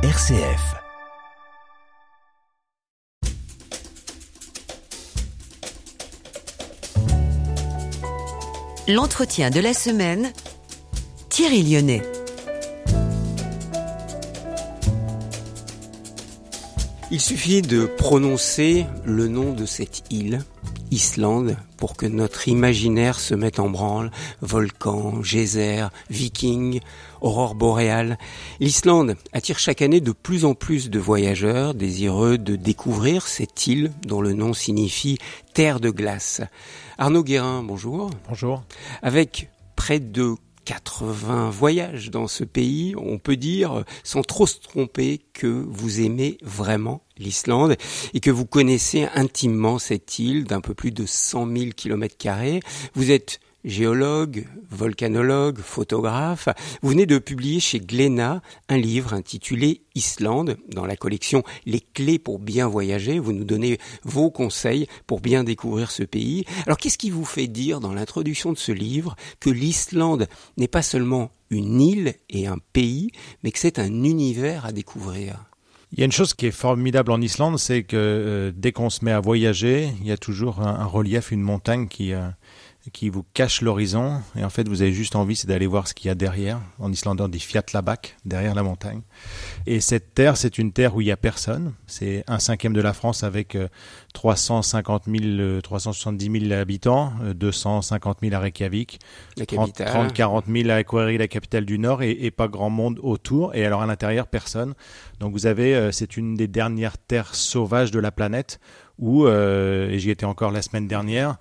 RCF. L'entretien de la semaine, Thierry Lyonnais. Il suffit de prononcer le nom de cette île, Islande, pour que notre imaginaire se mette en branle. Volcans, geysers, vikings, aurore boréale. L'Islande attire chaque année de plus en plus de voyageurs désireux de découvrir cette île dont le nom signifie terre de glace. Arnaud Guérin, bonjour. Bonjour. Avec près de 80 voyages dans ce pays, on peut dire, sans trop se tromper, que vous aimez vraiment l'Islande et que vous connaissez intimement cette île d'un peu plus de 100 000 kilomètres carrés. Vous êtes géologue, volcanologue, photographe. Vous venez de publier chez Glénat un livre intitulé Islande dans la collection Les clés pour bien voyager. Vous nous donnez vos conseils pour bien découvrir ce pays. Alors qu'est-ce qui vous fait dire dans l'introduction de ce livre que l'Islande n'est pas seulement une île et un pays, mais que c'est un univers à découvrir? Il y a une chose qui est formidable en Islande, c'est que euh, dès qu'on se met à voyager, il y a toujours un, relief, une montagne qui, euh, qui vous cache l'horizon. Et en fait, vous avez juste envie, c'est d'aller voir ce qu'il y a derrière. En Islande, on dit Fjatlabak, derrière la montagne. Et cette terre, c'est une terre où il n'y a personne. C'est un cinquième de la France avec 350 000, 370 000 habitants, 250 euh, 000 à Reykjavik, 30, 40 000 à Akureyri, la capitale du Nord, et, pas grand monde autour. Et alors à l'intérieur, personne. Donc vous avez, euh, c'est une des dernières terres sauvages de la planète où, euh, et j'y étais encore la semaine dernière,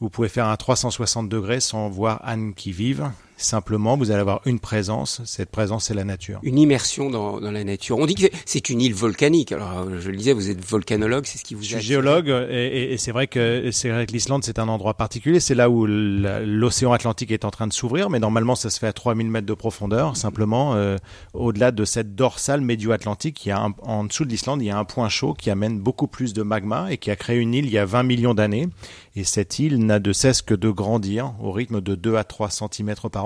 vous pouvez faire un 360 degrés sans voir Anne qui vive. Simplement, vous allez avoir une présence. Cette présence, c'est la nature. Une immersion dans, dans, la nature. On dit que c'est une île volcanique. Alors, je le disais, vous êtes volcanologue, c'est ce qui vous. Je suis géologue, et, et c'est vrai que c'est vrai que l'Islande, c'est un endroit particulier. C'est là où l'océan Atlantique est en train de s'ouvrir, mais normalement, ça se fait à 3000 mètres de profondeur. Simplement, euh, au-delà de cette dorsale médio-atlantique, il y a en dessous de l'Islande, il y a un point chaud qui amène beaucoup plus de magma et qui a créé une île il y a 20 millions d'années. Et cette île n'a de cesse que de grandir au rythme de 2 à 3 cm par an.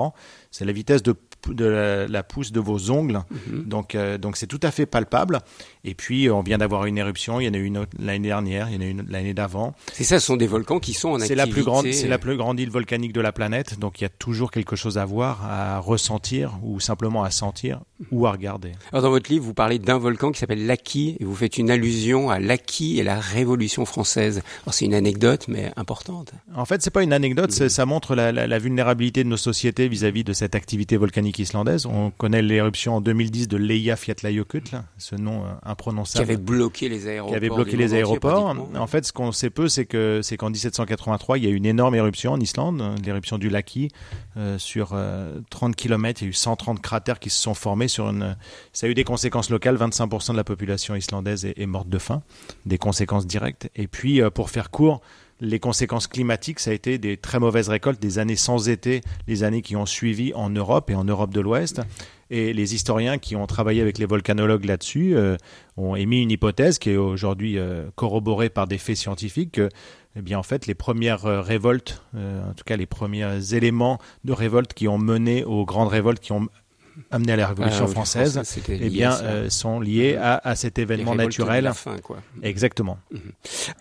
C'est la vitesse de de la, pousse de vos ongles. Mhm. Donc, euh, donc c'est tout à fait palpable. Et puis, on vient d'avoir une éruption. Il y en a eu une l'année dernière. Il y en a une l'année d'avant. C'est ça, ce sont des volcans qui sont en activité. C'est la plus grande, c'est la plus grande île volcanique de la planète. Donc, il y a toujours quelque chose à voir, à ressentir ou simplement à sentir ou à regarder. Alors, dans votre livre, vous parlez d'un volcan qui s'appelle l'Aki et vous faites une allusion à l'Aki et la Révolution française. Alors, c'est une anecdote, mais importante. En fait, c'est pas une anecdote. Ça montre la, la, vulnérabilité de nos sociétés vis-à-vis de cette activité volcanique islandaise. On connaît l'éruption en 2010 de Leia Fjallajökull, ce nom euh, imprononçable. Qui avait bloqué les aéroports. Qui avait bloqué les aéroports. En fait, ce qu'on sait peu, c'est que c'est qu'en 1783, il y a eu une énorme éruption en Islande, l'éruption du Laki, euh, sur 30 euh, km. Il y a eu 130 cratères qui se sont formés sur une. Ça a eu des conséquences locales. 25% de la population islandaise est, est, morte de faim, des conséquences directes. Et puis, pour faire court, les conséquences climatiques, ça a été des très mauvaises récoltes, des années sans été, les années qui ont suivi en Europe et en Europe de l'Ouest. Et les historiens qui ont travaillé avec les volcanologues là-dessus euh, ont émis une hypothèse qui est aujourd'hui euh, corroborée par des faits scientifiques que, eh bien, en fait, les premières euh, révoltes, en tout cas les premiers éléments de révolte qui ont mené aux grandes révoltes qui ont amené à la Révolution ah française, eh bien, sont liés à, cet événement naturel. Exactement. Mhm.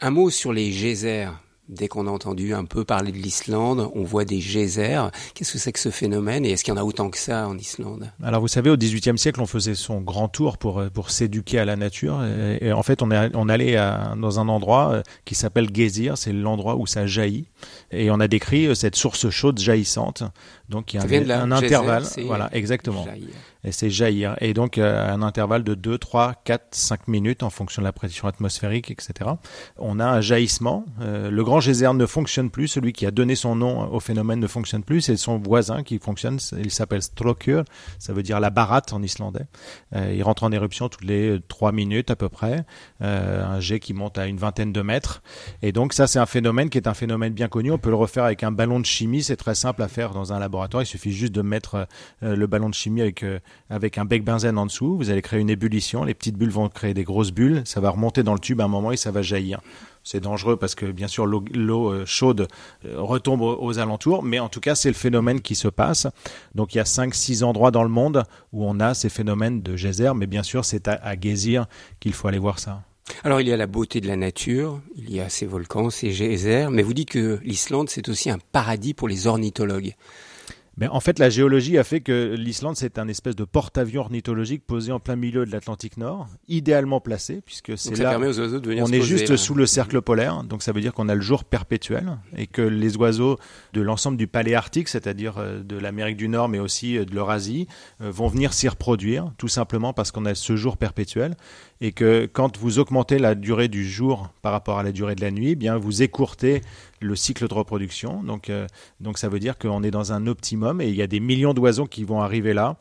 Un mot sur les geysers Dès qu'on a entendu un peu parler de l'Islande, on voit des geysers. Qu'est-ce que c'est que ce phénomène et est-ce qu'il y en a autant que ça en Islande? Alors vous savez, au XVIIIe siècle, on faisait son grand tour pour pour s'éduquer à la nature. Et, en fait, on est on allait dans un endroit euh, qui s'appelle Geysir, c'est l'endroit où ça jaillit. Et on a décrit euh, cette source chaude jaillissante. Donc il y a un, intervalle. Voilà, exactement c'est jaillir. Et donc, euh, à un intervalle de 2, 3, 4, 5 minutes en fonction de la pression atmosphérique, etc. On a un jaillissement. Euh, le grand geyser ne fonctionne plus. Celui qui a donné son nom au phénomène ne fonctionne plus. C'est son voisin qui fonctionne. Il s'appelle Strokur. Ça veut dire la baratte en islandais. Euh, il rentre en éruption toutes les 3 minutes à peu près. un jet qui monte à une vingtaine de mètres. Et donc, ça, c'est un phénomène qui est un phénomène bien connu. On peut le refaire avec un ballon de chimie. C'est très simple à faire dans un laboratoire. Il suffit juste de mettre le ballon de chimie avec avec un bec benzène en dessous. Vous allez créer une ébullition. Les petites bulles vont créer des grosses bulles. Ça va remonter dans le tube à un moment et ça va jaillir. c'est dangereux parce que bien sûr l'eau euh, chaude euh, retombe aux alentours, mais en tout cas c'est le phénomène qui se passe. Donc il y a 5-6 endroits dans le monde où on a ces phénomènes de geyser, mais bien sûr c'est à, à qu'il faut aller voir ça. Alors il y a la beauté de la nature, il y a ces volcans, ces geysers, mais vous dites que l'Islande c'est aussi un paradis pour les ornithologues. Mais en fait, la géologie a fait que l'Islande, c'est un espèce de porte-avions ornithologique posé en plein milieu de l'Atlantique Nord, idéalement placé, puisque c'est là. Permet aux oiseaux de venir on est juste sous le cercle polaire, donc ça veut dire qu'on a le jour perpétuel et que les oiseaux de l'ensemble du paléarctique, c'est-à-dire euh, de l'Amérique du Nord, mais aussi euh, de l'Eurasie, euh, vont venir s'y reproduire, tout simplement parce qu'on a ce jour perpétuel et que quand vous augmentez la durée du jour par rapport à la durée de la nuit, eh bien vous écourtez le cycle de reproduction. Donc, euh, donc ça veut dire qu'on est dans un optimum et il y a des millions d'oiseaux qui vont arriver là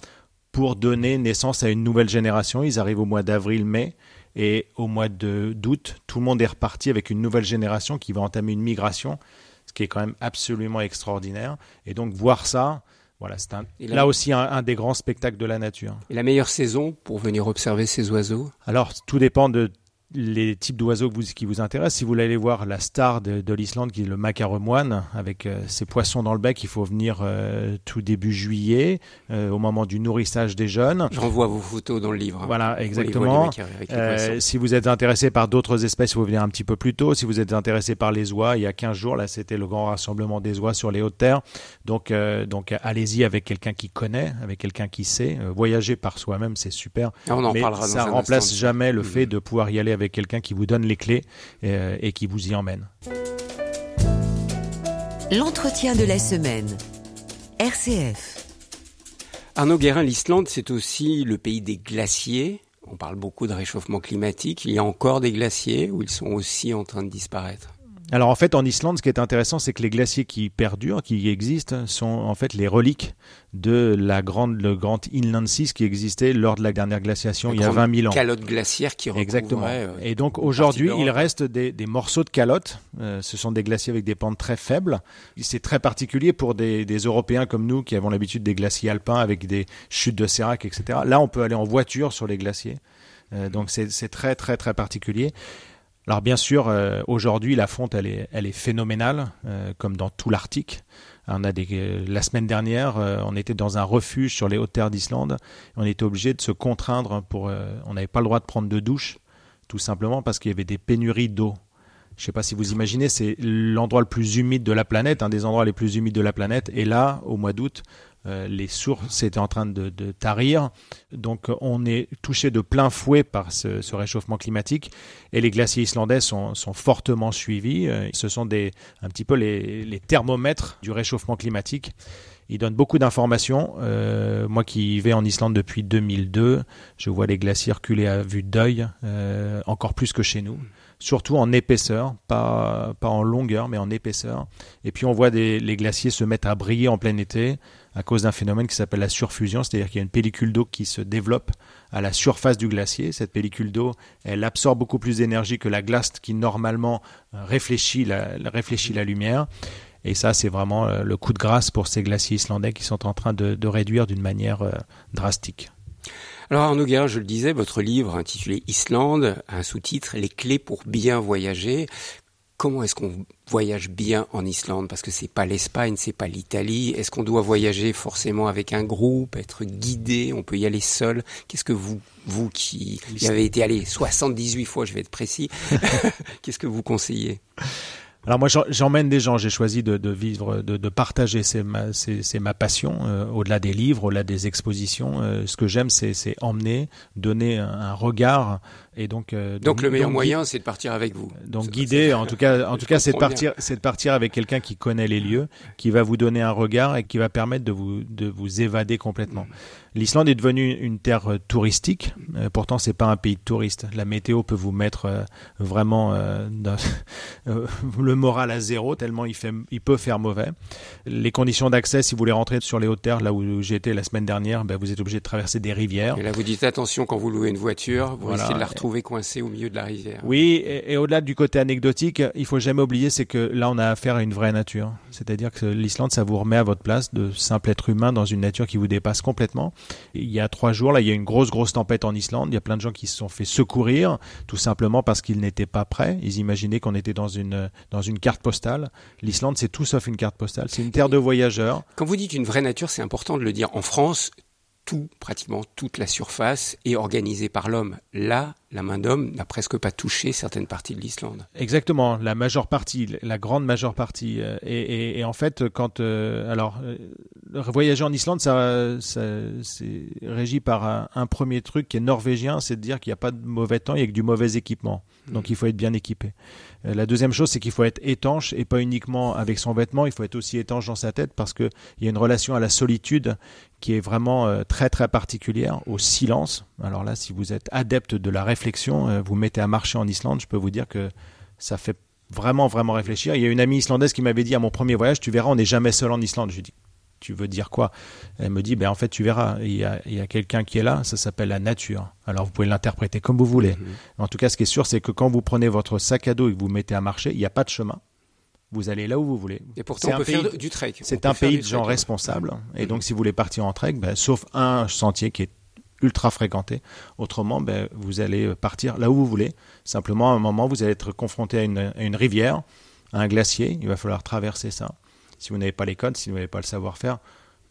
pour donner naissance à une nouvelle génération. Ils arrivent au mois d'avril-mai et au mois d'août, tout le monde est reparti avec une nouvelle génération qui va entamer une migration, ce qui est quand même absolument extraordinaire. Et donc voir ça, voilà, c'est là aussi un, des grands spectacles de la nature. Et la meilleure saison pour venir observer ces oiseaux? Alors, tout dépend de les types d'oiseaux qui vous intéressent. Si vous voulez aller voir la star de, l'Islande, qui est le macaremoine, avec euh, ses poissons dans le bec, il faut venir euh, tout début juillet, euh, au moment du nourrissage des jeunes. Je renvoie vos photos dans le livre. Voilà, exactement. si vous êtes intéressé par d'autres espèces, il faut venir un petit peu plus tôt. Si vous êtes intéressé par les oies, il y a 15 jours, là, c'était le grand rassemblement des oies sur les hautes terres. Donc, donc allez-y avec quelqu'un qui connaît, avec quelqu'un qui sait. voyager par soi-même, c'est super. Ah, on en Mais parlera ça remplace jamais le fait de pouvoir y aller avec quelqu'un qui vous donne les clés euh, et qui vous y emmène. L'entretien de la semaine. RCF. Arnaud Guérin, l'Islande, c'est aussi le pays des glaciers. On parle beaucoup de réchauffement climatique. Il y a encore des glaciers où ils sont aussi en train de disparaître alors en fait, en Islande, ce qui est intéressant, c'est que les glaciers qui perdurent, qui existent, sont en fait les reliques de la grande, le grand Inland Sea qui existait lors de la dernière glaciation il y a 20 000 ans. Calotte glaciaire qui Exactement. Euh, Et donc aujourd'hui, il reste des, des, morceaux de calotte. Euh, ce sont des glaciers avec des pentes très faibles. C'est très particulier pour des, des, Européens comme nous qui avons l'habitude des glaciers alpins avec des chutes de sérac, etc. Là, on peut aller en voiture sur les glaciers. Euh, donc c'est très très très particulier. Alors bien sûr, euh, aujourd'hui, la fonte, elle est, phénoménale, euh, comme dans tout l'Arctique. Euh, la semaine dernière, on était dans un refuge sur les hautes terres d'Islande. On était obligé de se contraindre pour. on n'avait pas le droit de prendre de douche, tout simplement parce qu'il y avait des pénuries d'eau. Je ne sais pas si vous imaginez, c'est l'endroit le plus humide de la planète, un des endroits les plus humides de la planète. Et là, au mois d'août, euh, les sources étaient en train de, tarir. Donc on est touché de plein fouet par ce, réchauffement climatique et les glaciers islandais sont, fortement suivis. Euh, ce sont des, un petit peu les, thermomètres du réchauffement climatique. Ils donnent beaucoup d'informations. Euh, moi qui vais en Islande depuis 2002, je vois les glaciers reculer à vue d'œil, encore plus que chez nous surtout en épaisseur, pas, pas en longueur, mais en épaisseur. Et puis on voit les glaciers se mettre à briller en plein été à cause d'un phénomène qui s'appelle la surfusion, c'est-à-dire qu'il y a une pellicule d'eau qui se développe à la surface du glacier. Cette pellicule d'eau, elle absorbe beaucoup plus d'énergie que la glace qui normalement réfléchit la, lumière. Et ça, c'est vraiment euh, le coup de grâce pour ces glaciers islandais qui sont en train de, réduire d'une manière euh, drastique. Alors Arnaud je le disais, votre livre intitulé Islande a un sous-titre Les clés pour bien voyager comment est-ce qu'on voyage bien en Islande Parce que c'est pas l'Espagne, c'est pas l'Italie. Est-ce qu'on doit voyager forcément avec un groupe, être guidé On peut y aller seul? Qu'est-ce que vous, vous qui y avez été allé 78 fois, je vais être précis, qu'est-ce que vous conseillez? Alors moi j'emmène des gens, j'ai choisi de, vivre, de, partager, c'est ma, passion, euh, au-delà des livres, au-delà des expositions. Euh, ce que j'aime c'est, emmener, donner un regard et donc, euh, donc, le meilleur moyen, c'est de partir avec vous. Donc guider, en tout cas, en tout cas, c'est de partir, c'est de partir avec quelqu'un qui connaît les lieux, qui va vous donner un regard et qui va permettre de vous de vous évader complètement. L'Islande est devenue une terre euh, touristique. Euh, pourtant, c'est pas un pays de touristes. La météo peut vous mettre euh, vraiment le moral à zéro tellement il fait, il peut faire mauvais. Les conditions d'accès, si vous voulez rentrer sur les hautes terres, là où j'étais la semaine dernière, ben, vous êtes obligé de traverser des rivières. Et là, vous dites attention quand vous louez une voiture, vous essayez de la retrouver retrouver coincé au milieu de la rivière. Oui, et, au-delà du côté anecdotique, il faut jamais oublier, c'est que là, on a affaire à une vraie nature. C'est-à-dire que l'Islande, ça vous remet à votre place de simple être humain dans une nature qui vous dépasse complètement. Il y a trois jours, là, il y a une grosse, grosse tempête en Islande. Il y a plein de gens qui se sont fait secourir, tout simplement parce qu'ils n'étaient pas prêts. Ils imaginaient qu'on était dans une, dans une carte postale. L'Islande, c'est tout sauf une carte postale. C'est une terre de voyageurs. Quand vous dites une vraie nature, c'est important de le dire. En France, tout, pratiquement toute la surface est organisée par l'homme. Là, la main d'homme n'a presque pas touché certaines parties de l'Islande. Exactement, la majeure partie, la grande majeure partie. Euh, et, en fait, quand euh, alors euh, voyager en Islande, ça, c'est régi par un, premier truc qui est norvégien, c'est de dire qu'il n'y a pas de mauvais temps, il y a que du mauvais équipement. Donc il faut être bien équipé. la deuxième chose, c'est qu'il faut être étanche et pas uniquement avec son vêtement, il faut être aussi étanche dans sa tête parce qu'il y a une relation à la solitude qui est vraiment très très particulière, au silence. Alors là, si vous êtes adepte de la réflexion, euh, vous mettez à marcher en Islande, je peux vous dire que ça fait vraiment, vraiment réfléchir. Il y a une amie islandaise qui m'avait dit à mon premier voyage, tu verras, on n'est jamais seul en Islande. Je lui dis, tu veux dire quoi? Elle me dit, ben en fait, tu verras, il y a, quelqu'un qui est là, ça s'appelle la nature. Alors vous pouvez l'interpréter comme vous voulez. Mhm. En tout cas, ce qui est sûr, c'est que quand vous prenez votre sac à dos et que vous mettez à marcher, il n'y a pas de chemin. Vous allez là où vous voulez. Et pourtant, on peut faire du trek. C'est un pays de gens responsables. Et donc, si vous voulez partir en trek, ben, sauf un sentier qui est ultra fréquenté. Autrement, ben, vous allez partir là où vous voulez. Simplement, à un moment, vous allez être confronté à une, rivière, à un glacier. Il va falloir traverser ça. Si vous n'avez pas les codes, si vous n'avez pas le savoir-faire,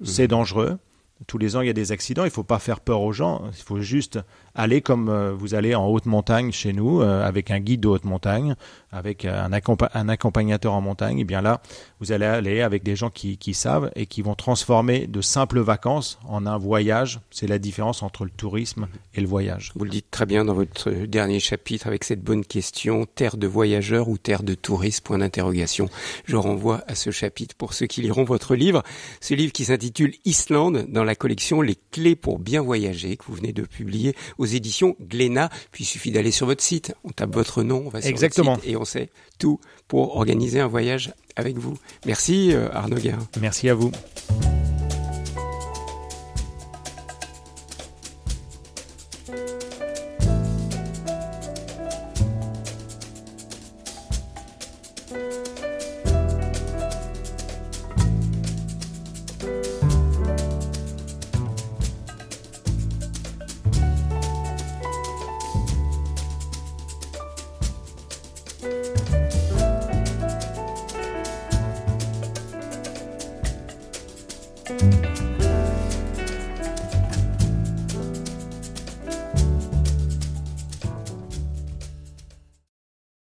c'est mhm. dangereux. Tous les ans, il y a des accidents. Il ne faut pas faire peur aux gens. Il faut juste aller comme euh, vous allez en haute montagne chez nous, euh, avec un guide de haute montagne, avec un, un, accompagnateur en montagne. Et bien là, vous allez aller avec des gens qui, qui savent et qui vont transformer de simples vacances en un voyage. C'est la différence entre le tourisme et le voyage. Vous le dites très bien dans votre dernier chapitre avec cette bonne question terre de voyageurs ou terre de touristes? Point d'interrogation. Je renvoie à ce chapitre pour ceux qui liront votre livre. Ce livre qui s'intitule Islande dans la collection Les clés pour bien voyager que vous venez de publier aux éditions Glénat. Puis il suffit d'aller sur votre site, on tape votre nom, on va sur Exactement. Votre site et on sait tout pour organiser un voyage avec vous. Merci euh, Arnaud Guérin. Merci à vous.